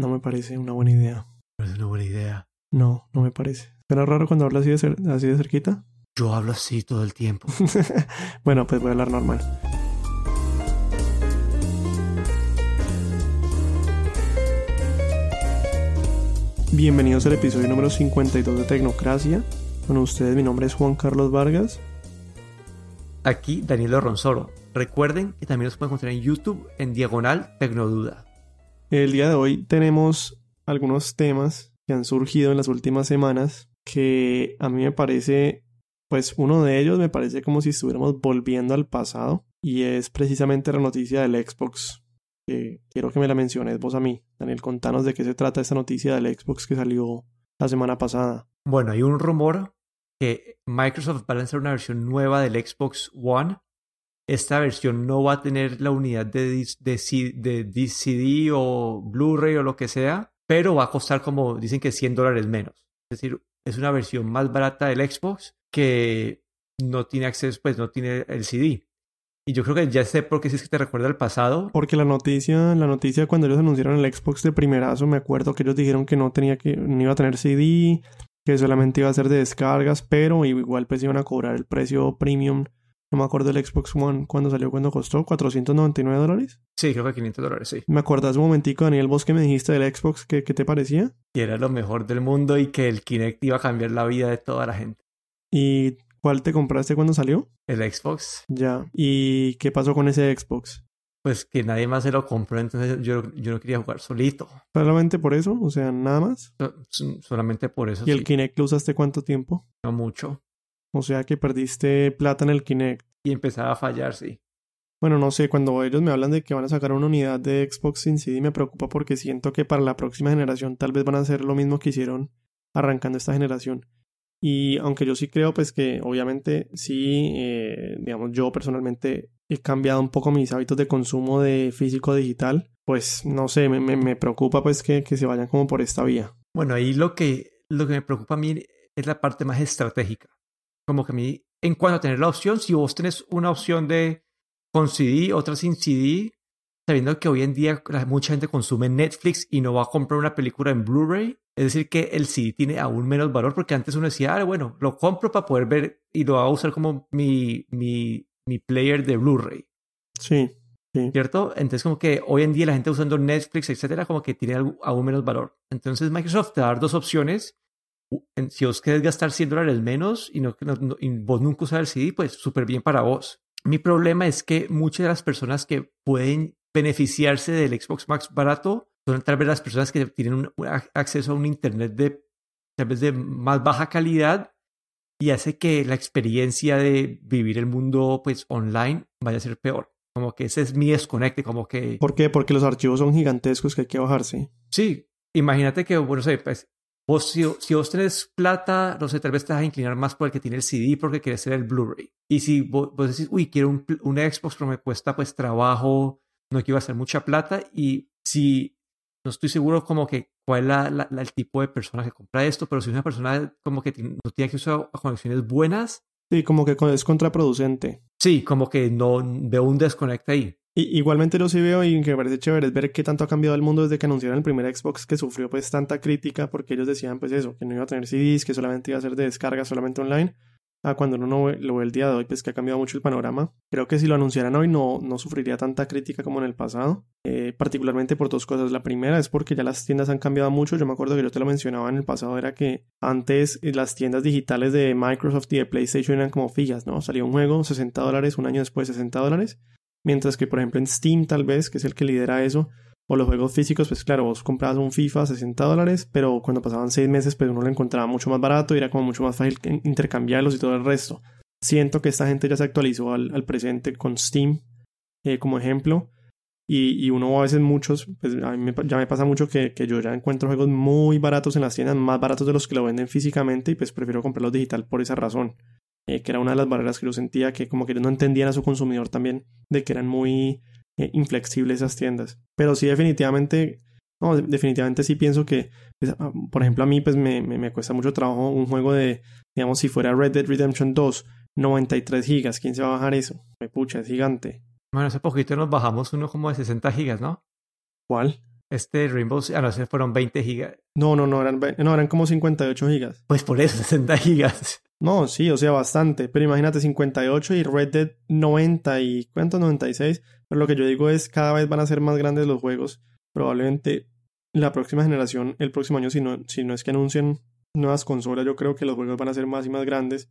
No me parece una buena idea. No es una buena idea. No, no me parece. ¿Será raro cuando hablas así de, cer- así de cerquita? Yo hablo así todo el tiempo. bueno, pues voy a hablar normal. Bienvenidos al episodio número 52 de Tecnocracia. Con ustedes mi nombre es Juan Carlos Vargas. Aquí Daniel Ronsoro. Recuerden que también nos pueden encontrar en YouTube en Diagonal Tecnoduda. El día de hoy tenemos algunos temas que han surgido en las últimas semanas que a mí me parece, pues uno de ellos me parece como si estuviéramos volviendo al pasado y es precisamente la noticia del Xbox. Que quiero que me la menciones vos a mí. Daniel, contanos de qué se trata esta noticia del Xbox que salió la semana pasada. Bueno, hay un rumor que Microsoft va a lanzar una versión nueva del Xbox One. Esta versión no va a tener la unidad de, de, C- de DCD o Blu-ray o lo que sea, pero va a costar como dicen que 100 dólares menos. Es decir, es una versión más barata del Xbox que no tiene acceso, pues no tiene el CD. Y yo creo que ya sé por qué si es que te recuerda al pasado. Porque la noticia, la noticia cuando ellos anunciaron el Xbox de primerazo, me acuerdo que ellos dijeron que no tenía que, no iba a tener CD, que solamente iba a ser de descargas, pero igual pues iban a cobrar el precio premium. No me acuerdo del Xbox One cuando salió, cuando costó 499 dólares. Sí, creo que 500 dólares, sí. ¿Me acordás un momentico, Daniel, vos que me dijiste del Xbox? ¿Qué, qué te parecía? Y era lo mejor del mundo y que el Kinect iba a cambiar la vida de toda la gente. ¿Y cuál te compraste cuando salió? El Xbox, Ya. ¿Y qué pasó con ese Xbox? pues que nadie más se lo compró, entonces yo, yo no quería jugar solito. ¿Solamente por eso? O sea, nada más. So- Solamente por eso ¿Y el Kinect lo usaste cuánto tiempo? no mucho. O sea que perdiste plata en el Kinect. Y empezaba a fallar, sí. Bueno, no sé, cuando ellos me hablan de que van a sacar una unidad de Xbox sin CD me preocupa porque siento que para la próxima generación tal vez van a hacer lo mismo que hicieron arrancando esta generación. Y aunque yo sí creo pues que obviamente sí, eh, digamos yo personalmente he cambiado un poco mis hábitos de consumo de físico digital, pues no sé, me, me, me preocupa pues que, que se vayan como por esta vía. Bueno, ahí lo que, lo que me preocupa a mí es la parte más estratégica. Como que a mí, en cuanto a tener la opción, si vos tenés una opción de con CD, otra sin CD, sabiendo que hoy en día mucha gente consume Netflix y no va a comprar una película en Blu-ray, es decir, que el CD tiene aún menos valor porque antes uno decía, ah, bueno, lo compro para poder ver y lo va a usar como mi, mi, mi player de Blu-ray. Sí, sí. ¿Cierto? Entonces, como que hoy en día la gente usando Netflix, etcétera, como que tiene algo- aún menos valor. Entonces, Microsoft te va a dar dos opciones. Si vos querés gastar 100 dólares menos y, no, no- y vos nunca usas el CD, pues súper bien para vos. Mi problema es que muchas de las personas que pueden beneficiarse del Xbox Max barato son tal vez las personas que tienen un, un ac- acceso a un Internet de tal vez de más baja calidad y hace que la experiencia de vivir el mundo pues online vaya a ser peor. Como que ese es mi desconecte, como que... ¿Por qué? Porque los archivos son gigantescos que hay que bajarse. Sí, imagínate que, bueno, sé, pues, vos, si, si vos tenés plata, no sé, tal vez te vas a inclinar más por el que tiene el CD porque quieres tener el Blu-ray. Y si vos, vos decís, uy, quiero un, una Xbox, pero me cuesta pues trabajo, no quiero hacer mucha plata. Y si no estoy seguro como que cuál es la- la- la- el tipo de persona que compra esto, pero si es una persona como que no tiene acceso a conexiones buenas, Sí, como que es contraproducente. sí, como que no veo un desconecte ahí. Y, igualmente yo sí veo y que me parece chévere es ver qué tanto ha cambiado el mundo desde que anunciaron el primer Xbox que sufrió pues tanta crítica porque ellos decían pues eso, que no iba a tener CDs, que solamente iba a ser de descarga solamente online. A cuando uno no lo ve el día de hoy pues que ha cambiado mucho el panorama. Creo que si lo anunciaran hoy no, no sufriría tanta crítica como en el pasado. Eh, particularmente por dos cosas. La primera es porque ya las tiendas han cambiado mucho. Yo me acuerdo que yo te lo mencionaba en el pasado, era que antes eh, las tiendas digitales de Microsoft y de PlayStation eran como fijas, ¿no? Salía un juego, 60 dólares, un año después 60 dólares. Mientras que, por ejemplo, en Steam, tal vez, que es el que lidera eso, o los juegos físicos, pues claro, vos comprabas un FIFA a 60 dólares, pero cuando pasaban 6 meses, pues uno lo encontraba mucho más barato y era como mucho más fácil intercambiarlos y todo el resto. Siento que esta gente ya se actualizó al, presente con Steam eh, como ejemplo. Y, y uno a veces muchos, pues a mí me ya me pasa mucho que, que yo ya encuentro juegos muy baratos en las tiendas, más baratos de los que lo venden físicamente y pues prefiero comprarlos digital por esa razón. Eh, que era una de las barreras que yo sentía que como que ellos no entendían a su consumidor también de que eran muy eh, inflexibles esas tiendas. Pero sí definitivamente, no, de- definitivamente sí pienso que, pues, ah, por ejemplo a mí pues me, me, me cuesta mucho trabajo un juego de, digamos si fuera Red Dead Redemption 2, 93 gigas, ¿quién se va a bajar eso? Me pucha, es gigante. Bueno, hace poquito nos bajamos uno como de 60 gigas, ¿no? ¿Cuál? Este Rainbow, ah, no, fueron 20 gigas. No, no, no, eran, no, eran como 58 gigas. Pues por eso, 60 gigas. No, sí, o sea, bastante. Pero imagínate, 58 y Red Dead 90 y ¿cuánto? 96. Pero lo que yo digo es, cada vez van a ser más grandes los juegos. Probablemente la próxima generación, el próximo año, si no, si no es que anuncien nuevas consolas, yo creo que los juegos van a ser más y más grandes.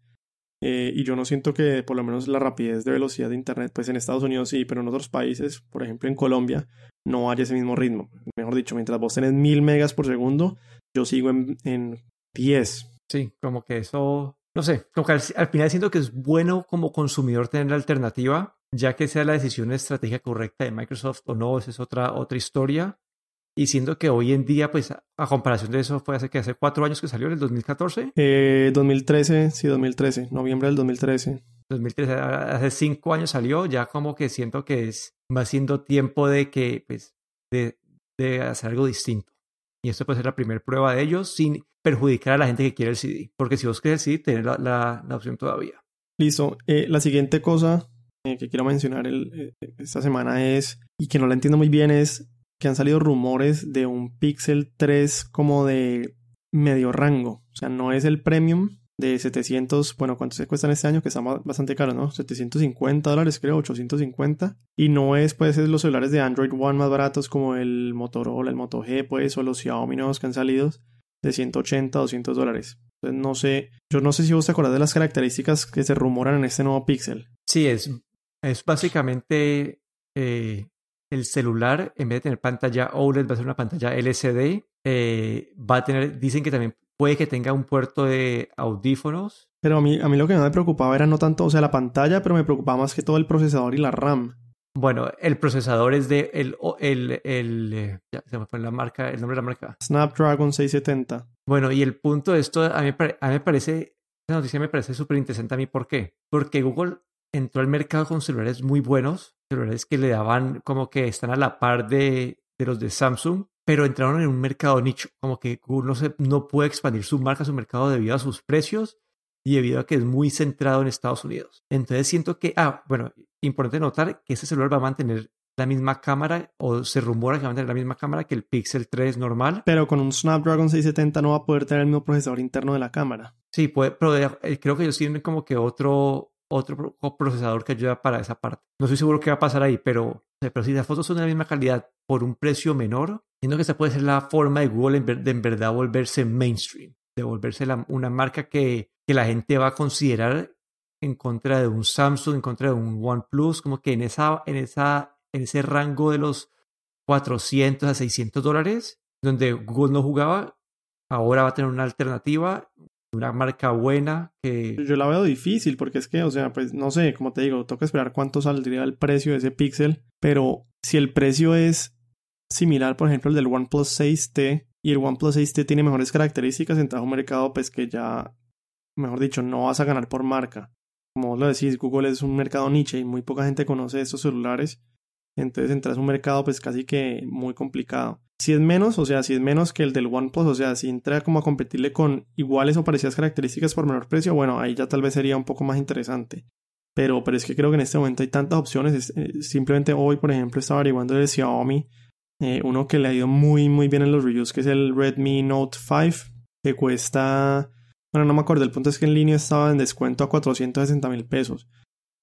Eh, y yo no siento que por lo menos la rapidez de velocidad de Internet, pues en Estados Unidos sí, pero en otros países, por ejemplo en Colombia, no haya ese mismo ritmo. Mejor dicho, mientras vos tenés mil megas por segundo, yo sigo en, en 10. Sí, como que eso, no sé, como que al, final siento que es bueno como consumidor tener la alternativa, ya que sea la decisión estratégica correcta de Microsoft o no, esa es otra, otra historia. Y siendo que hoy en día, pues a comparación de eso, fue hace que hace cuatro años que salió, en el 2014. Eh, 2013, sí, 2013, noviembre del 2013. 2013, hace cinco años salió, ya como que siento que es va siendo tiempo de que, pues, de, de hacer algo distinto. Y esto puede ser la primera prueba de ellos sin perjudicar a la gente que quiere el CD. Porque si vos querés el CD, tenés la, la, opción todavía. Listo. Eh, la siguiente cosa eh, que quiero mencionar el, eh, esta semana es, y que no la entiendo muy bien, es que han salido rumores de un Pixel 3 como de medio rango. O sea, no es el premium de 700, bueno, ¿cuánto se cuestan este año? Que están bastante caros, ¿no? 750 dólares, creo, 850. Y no es, pues, es los celulares de Android One más baratos como el Motorola, el Moto G, pues, o los Xiaomi nuevos que han salido de 180, 200 dólares. Entonces, no sé, yo no sé si vos te acordás de las características que se rumoran en este nuevo Pixel. Sí, es, es básicamente eh, el celular, en vez de tener pantalla OLED, va a ser una pantalla LCD. Eh, va a tener, dicen que también puede que tenga un puerto de audífonos. Pero a mí, a mí lo que me preocupaba era no tanto, o sea, la pantalla, pero me preocupaba más que todo el procesador y la RAM. Bueno, el procesador es de el, el, el ya se me fue la marca, el nombre de la marca. Snapdragon 670. Bueno, y el punto de esto, a mí, a mí me parece, esa noticia me parece súper interesante a mí. ¿Por qué? Porque Google entró al mercado con celulares muy buenos, celulares que le daban como que están a la par de, de los de Samsung, pero entraron en un mercado nicho, como que Google no, se, no puede expandir su marca, su mercado debido a sus precios y debido a que es muy centrado en Estados Unidos. Entonces siento que, ah, bueno, importante notar que este celular va a mantener la misma cámara o se rumora que va a mantener la misma cámara que el Pixel 3 normal. Pero con un Snapdragon 670 no va a poder tener el mismo procesador interno de la cámara. Sí, puede, pero eh, creo que ellos tienen como que otro, otro procesador que ayuda para esa parte. No estoy seguro qué va a pasar ahí, pero, pero si las fotos son de la misma calidad por un precio menor, siento que esa puede ser la forma de Google de en verdad volverse mainstream, de volverse una marca que, la gente va a considerar en contra de un Samsung, en contra de un OnePlus, como que en, esa, en, esa, en ese rango de los 400 a 600 dólares, donde Google no jugaba, ahora va a tener una alternativa una marca buena que... Yo la veo difícil porque es que, o sea, pues no sé, como te digo, toca esperar cuánto saldría el precio de ese Pixel, pero si el precio es similar, por ejemplo, el del OnePlus 6T y el OnePlus 6T tiene mejores características, a un mercado pues que ya, mejor dicho, no vas a ganar por marca. Como lo decís, Google es un mercado niche y muy poca gente conoce estos celulares, entonces entras a un mercado pues casi que muy complicado. Si es menos, o sea, si es menos que el del OnePlus, o sea, si entra como a competirle con iguales o parecidas características por menor precio, bueno, ahí ya tal vez sería un poco más interesante. Pero, pero es que creo que en este momento hay tantas opciones. Eh, simplemente hoy, por ejemplo, estaba averiguando de Xiaomi, eh, uno que le ha ido muy, muy bien en los reviews, que es el Redmi Note 5, que cuesta, bueno, no me acuerdo, el punto es que en línea estaba en descuento a 460 mil pesos.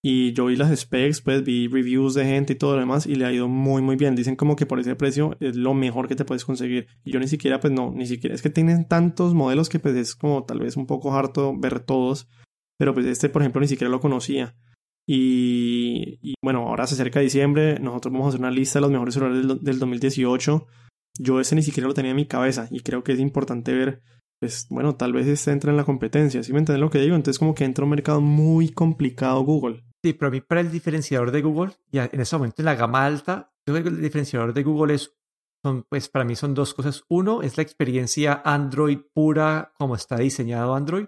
Y yo vi las specs, pues vi reviews de gente y todo lo demás y le ha ido muy muy bien. Dicen como que por ese precio es lo mejor que te puedes conseguir. Y yo ni siquiera, pues no, ni siquiera. Es que tienen tantos modelos que pues es como tal vez un poco harto ver todos. Pero pues este, por ejemplo, ni siquiera lo conocía. Y, y bueno, ahora se acerca diciembre. Nosotros vamos a hacer una lista de los mejores celulares del, del 2018. Yo ese ni siquiera lo tenía en mi cabeza. Y creo que es importante ver pues bueno, tal vez este entra en la competencia, ¿sí me entiendes lo que digo? Entonces como que entra un mercado muy complicado Google. Sí, pero a mí para el diferenciador de Google, ya en ese momento en la gama alta, yo creo que el diferenciador de Google es, son, pues para mí son dos cosas. Uno, es la experiencia Android pura, como está diseñado Android.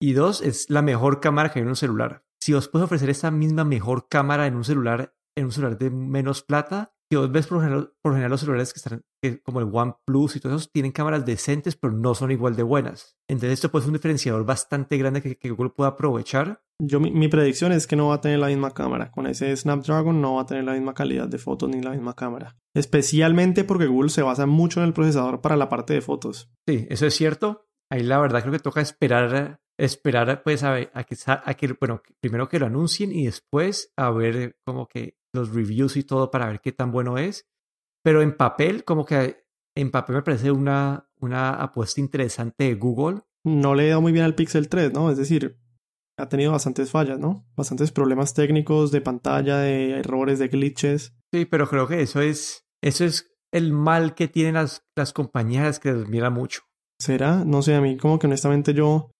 Y dos, es la mejor cámara que hay en un celular. Si os puedes ofrecer esa misma mejor cámara en un celular, en un celular de menos plata, que vos ves por general, por general los celulares que están que como el OnePlus y todos esos tienen cámaras decentes, pero no son igual de buenas. Entonces esto puede ser un diferenciador bastante grande que, que Google pueda aprovechar. Yo mi, mi, predicción es que no va a tener la misma cámara. Con ese Snapdragon no va a tener la misma calidad de fotos ni la misma cámara. Especialmente porque Google se basa mucho en el procesador para la parte de fotos. Sí, eso es cierto. Ahí la verdad creo que toca esperar esperar pues a, a, que, a que, bueno, primero que lo anuncien y después a ver como que los reviews y todo para ver qué tan bueno es. Pero en papel, como que en papel me parece una, una apuesta interesante de Google. No le he dado muy bien al Pixel 3, ¿no? Es decir, ha tenido bastantes fallas, ¿no? Bastantes problemas técnicos de pantalla, de errores, de glitches. Sí, pero creo que eso es, eso es el mal que tienen las, las compañías que les mira mucho. ¿Será? No sé, a mí como que honestamente yo...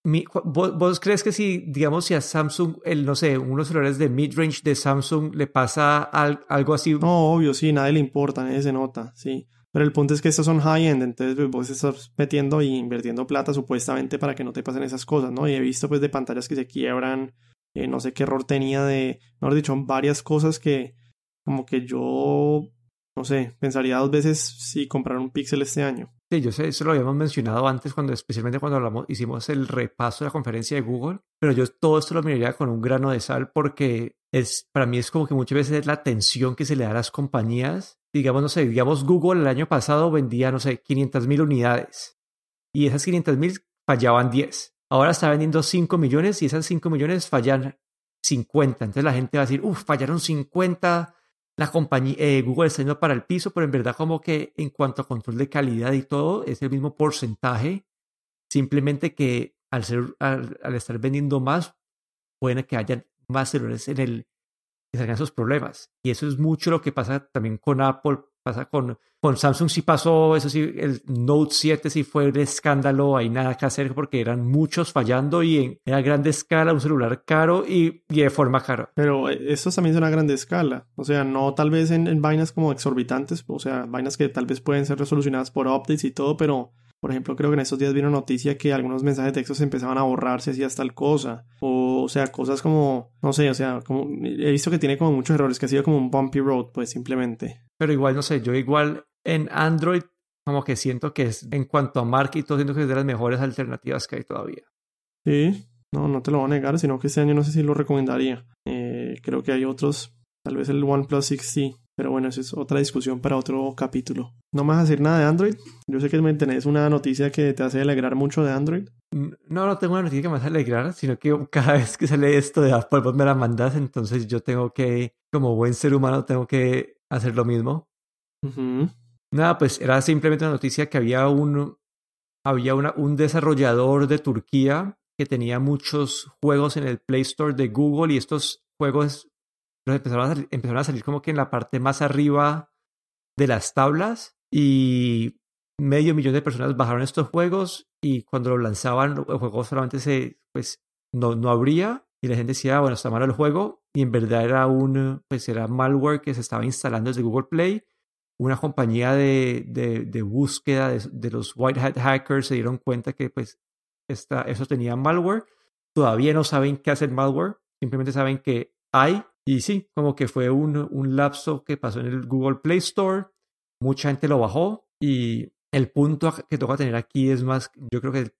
¿vos, ¿vos, crees que si, digamos, si a Samsung, el, no sé, unos celulares de mid-range de Samsung le pasa al, algo así? No, obvio, sí, nadie le importa, nadie se nota, sí. Pero el punto es que estos son high-end, entonces pues, vos estás metiendo y invirtiendo plata supuestamente para que no te pasen esas cosas, ¿no? Y he visto pues de pantallas que se quiebran, eh, no sé qué error tenía de, mejor dicho, varias cosas que como que yo, no sé, pensaría dos veces si comprar un Pixel este año. Sí, yo sé, eso lo habíamos mencionado antes, cuando, especialmente cuando hablamos, hicimos el repaso de la conferencia de Google, pero yo todo esto lo miraría con un grano de sal porque es, para mí es como que muchas veces es la atención que se le da a las compañías. Digamos, no sé, digamos Google el año pasado vendía, no sé, 500 mil unidades y esas 500 mil fallaban 10. Ahora está vendiendo 5 millones y esas 5 millones fallan 50. Entonces la gente va a decir, uff, fallaron 50 la compañía, eh, Google está para el piso, pero en verdad como que en cuanto a control de calidad y todo, es el mismo porcentaje. Simplemente que al, ser, al, estar vendiendo más, puede que haya más errores en el que salgan esos problemas. Y eso es mucho lo que pasa también con Apple, pasa con, con Samsung sí pasó, eso sí, el Note 7 sí fue un escándalo, hay nada que hacer porque eran muchos fallando y en, en a grande escala, un celular caro y, de forma cara. Pero eso también es una grande escala, o sea, no tal vez en, en, vainas como exorbitantes, o sea, vainas que tal vez pueden ser resolucionadas por updates y todo, pero por ejemplo, creo que en estos días vino noticia que algunos mensajes de texto se empezaban a borrarse así hasta tal cosa. O, o sea, cosas como, no sé, o sea, como, he visto que tiene como muchos errores, que ha sido como un bumpy road, pues simplemente. Pero igual, no sé, yo igual en Android como que siento que es, en cuanto a marca y todo, siento que es de las mejores alternativas que hay todavía. Sí, no, no te lo voy a negar, sino que este año no sé si lo recomendaría. Eh, creo que hay otros, tal vez el OnePlus 6T, pero bueno, eso es otra discusión para otro capítulo. No me vas a decir nada de Android. Yo sé que me tenés una noticia que te hace alegrar mucho de Android. No, no tengo una noticia que me hace alegrar, sino que cada vez que sale esto de Apple, vos me la mandas, entonces yo tengo que, como buen ser humano, tengo que hacer lo mismo. Uh -huh. Nada, pues era simplemente una noticia que había un, había una, un desarrollador de Turquía que tenía muchos juegos en el Play Store de Google y estos juegos los empezaron a, salir, empezaron a salir como que en la parte más arriba de las tablas y medio millón de personas bajaron estos juegos y cuando lo lanzaban el juego solamente se pues no, no abría y la gente decía bueno está malo el juego y en verdad era un pues era malware que se estaba instalando desde Google Play. Una compañía de, de, de búsqueda de, de, los white hat hackers se dieron cuenta que pues esta, eso tenía malware. Todavía no saben qué hace el malware simplemente saben que hay y sí, como que fue un, un lapso que pasó en el Google Play Store, mucha gente lo bajó y el punto que toca tener aquí es más, yo creo que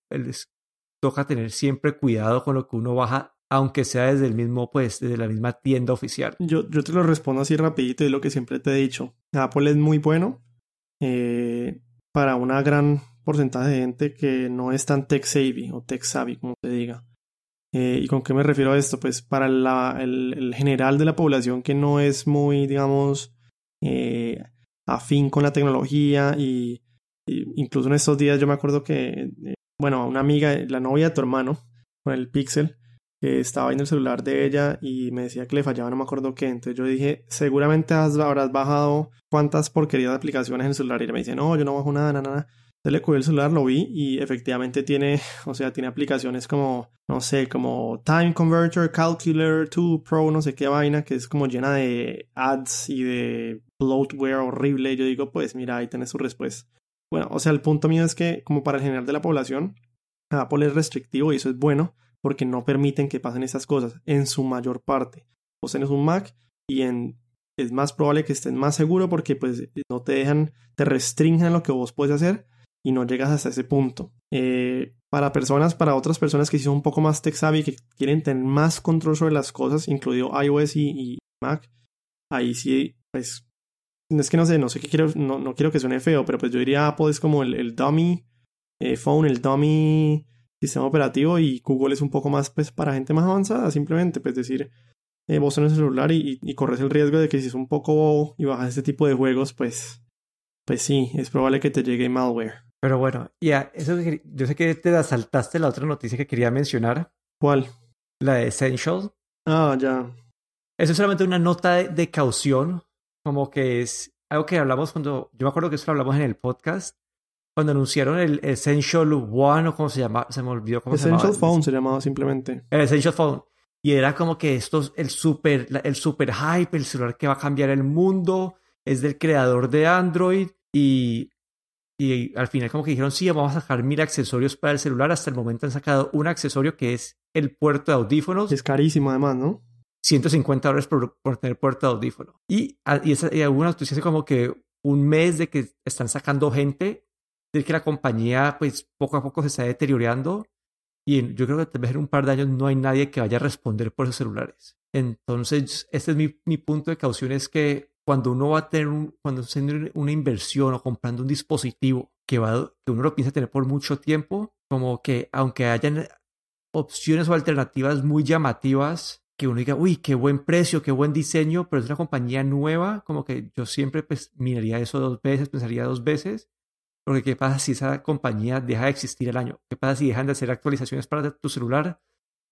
toca tener siempre cuidado con lo que uno baja, aunque sea desde el mismo, pues, desde la misma tienda oficial. Yo, yo te lo respondo así rapidito, es lo que siempre te he dicho. Apple es muy bueno eh, para una gran porcentaje de gente que no es tan tech savvy o tech savvy, como te diga. Eh, ¿Y con qué me refiero a esto? Pues para el, el, general de la población que no es muy, digamos, eh, afín con la tecnología y, y, incluso en estos días yo me acuerdo que, eh, bueno, una amiga, la novia de tu hermano, con el Pixel, que estaba viendo el celular de ella y me decía que le fallaba, no me acuerdo qué. Entonces yo dije, seguramente has, habrás bajado cuántas porquerías de aplicaciones en el celular. Y ella me dice, no, yo no bajo nada, nada, nada. Entonces le cogí el celular, lo vi y efectivamente tiene, o sea, tiene aplicaciones como, no sé, como Time Converter, Calculator 2 Pro, no sé qué vaina, que es como llena de ads y de bloatware horrible. Y yo digo, pues mira, ahí tenés su respuesta. Bueno, o sea, el punto mío es que como para el general de la población, Apple es restrictivo y eso es bueno porque no permiten que pasen esas cosas en su mayor parte. Vos tenés un Mac y en es más probable que estés más seguro porque pues no te dejan, te restringen lo que vos puedes hacer y no llegas hasta ese punto. Eh, para personas, para otras personas que son un poco más tech savvy, que quieren tener más control sobre las cosas, incluido iOS y, Mac, ahí sí, pues, es que no sé, no sé qué quiero, no, no quiero que suene feo, pero pues yo diría Apple es como el, dummy eh, phone, el dummy sistema operativo y Google es un poco más pues para gente más avanzada, simplemente, pues decir, eh, vos tenés el celular y, y, corres el riesgo de que si es un poco bobo y bajas este tipo de juegos, pues, pues sí, es probable que te llegue malware. Pero bueno, ya, eso yo sé que te saltaste la otra noticia que quería mencionar. ¿Cuál? La de Essential. Ah, ya. Eso es solamente una nota de, caución, como que es algo que hablamos cuando, yo me acuerdo que eso lo hablamos en el podcast, cuando anunciaron el Essential One o cómo se llama, se me olvidó cómo se llamaba. Essential Phone se llamaba simplemente. El Essential Phone. Y era como que esto es el super, el super hype, el celular que va a cambiar el mundo, es del creador de Android y, y al final como que dijeron, sí, vamos a sacar mil accesorios para el celular. Hasta el momento han sacado un accesorio que es el puerto de audífonos. Es carísimo además, ¿no? 150 dólares por, por tener puerto de audífono. Y, y, esa, y como que un mes de que están sacando gente, de que la compañía pues poco a poco se está deteriorando y yo creo que tal vez en un par de años no hay nadie que vaya a responder por esos celulares. Entonces, este es mi, mi punto de caución, es que cuando uno va a tener un, cuando haciendo una inversión o comprando un dispositivo que, va, que uno lo piensa tener por mucho tiempo, como que aunque hayan opciones o alternativas muy llamativas, que uno diga, uy, qué buen precio, qué buen diseño, pero es una compañía nueva, como que yo siempre pues miraría eso dos veces, pensaría dos veces, porque ¿qué pasa si esa compañía deja de existir el año? ¿Qué pasa si dejan de hacer actualizaciones para tu celular?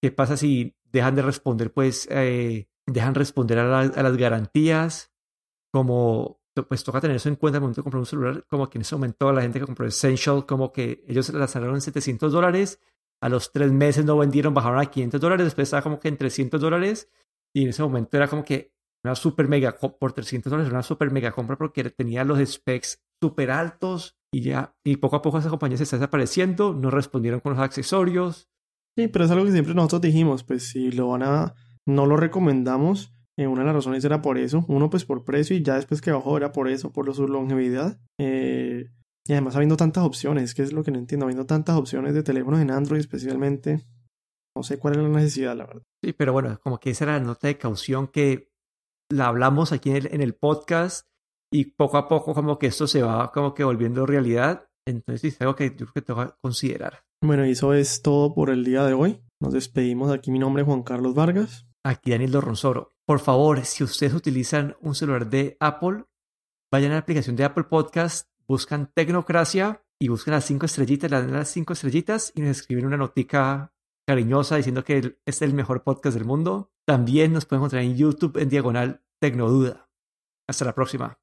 ¿Qué pasa si dejan de responder, pues, eh, dejan responder a, las garantías? Como, pues, toca tener eso en cuenta al momento de comprar un celular, como que en ese momento la gente que compró Essential, como que ellos la lanzaron en 700 dólares, a los tres meses no vendieron, bajaron a 500 dólares, después estaba como que en 300 dólares, y en ese momento era como que una super mega, por 300 dólares, una super mega compra porque tenía los specs súper altos, y ya, y poco a poco esa compañía se está desapareciendo, no respondieron con los accesorios. Sí, pero es algo que siempre nosotros dijimos, pues si lo van a, no lo recomendamos, eh, una de las razones era por eso, uno pues por precio y ya después que bajó era por eso, por su longevidad. Eh, y además habiendo tantas opciones, que es lo que no entiendo, habiendo tantas opciones de teléfonos en Android especialmente, no sé cuál es la necesidad, la verdad. Sí, pero bueno, como que esa era la nota de caución que la hablamos aquí en el, en el podcast y poco a poco como que esto se va como que volviendo realidad. Entonces es algo que yo creo que tengo que considerar. Bueno, y eso es todo por el día de hoy. Nos despedimos. Aquí mi nombre es Juan Carlos Vargas. Aquí Daniel Dorronzoro. Por favor, si ustedes utilizan un celular de Apple, vayan a la aplicación de Apple Podcast, buscan Tecnocracia y buscan las cinco estrellitas, dan las cinco estrellitas y nos escriben una notica cariñosa diciendo que es el mejor podcast del mundo. También nos pueden encontrar en YouTube en diagonal Tecnoduda. Hasta la próxima.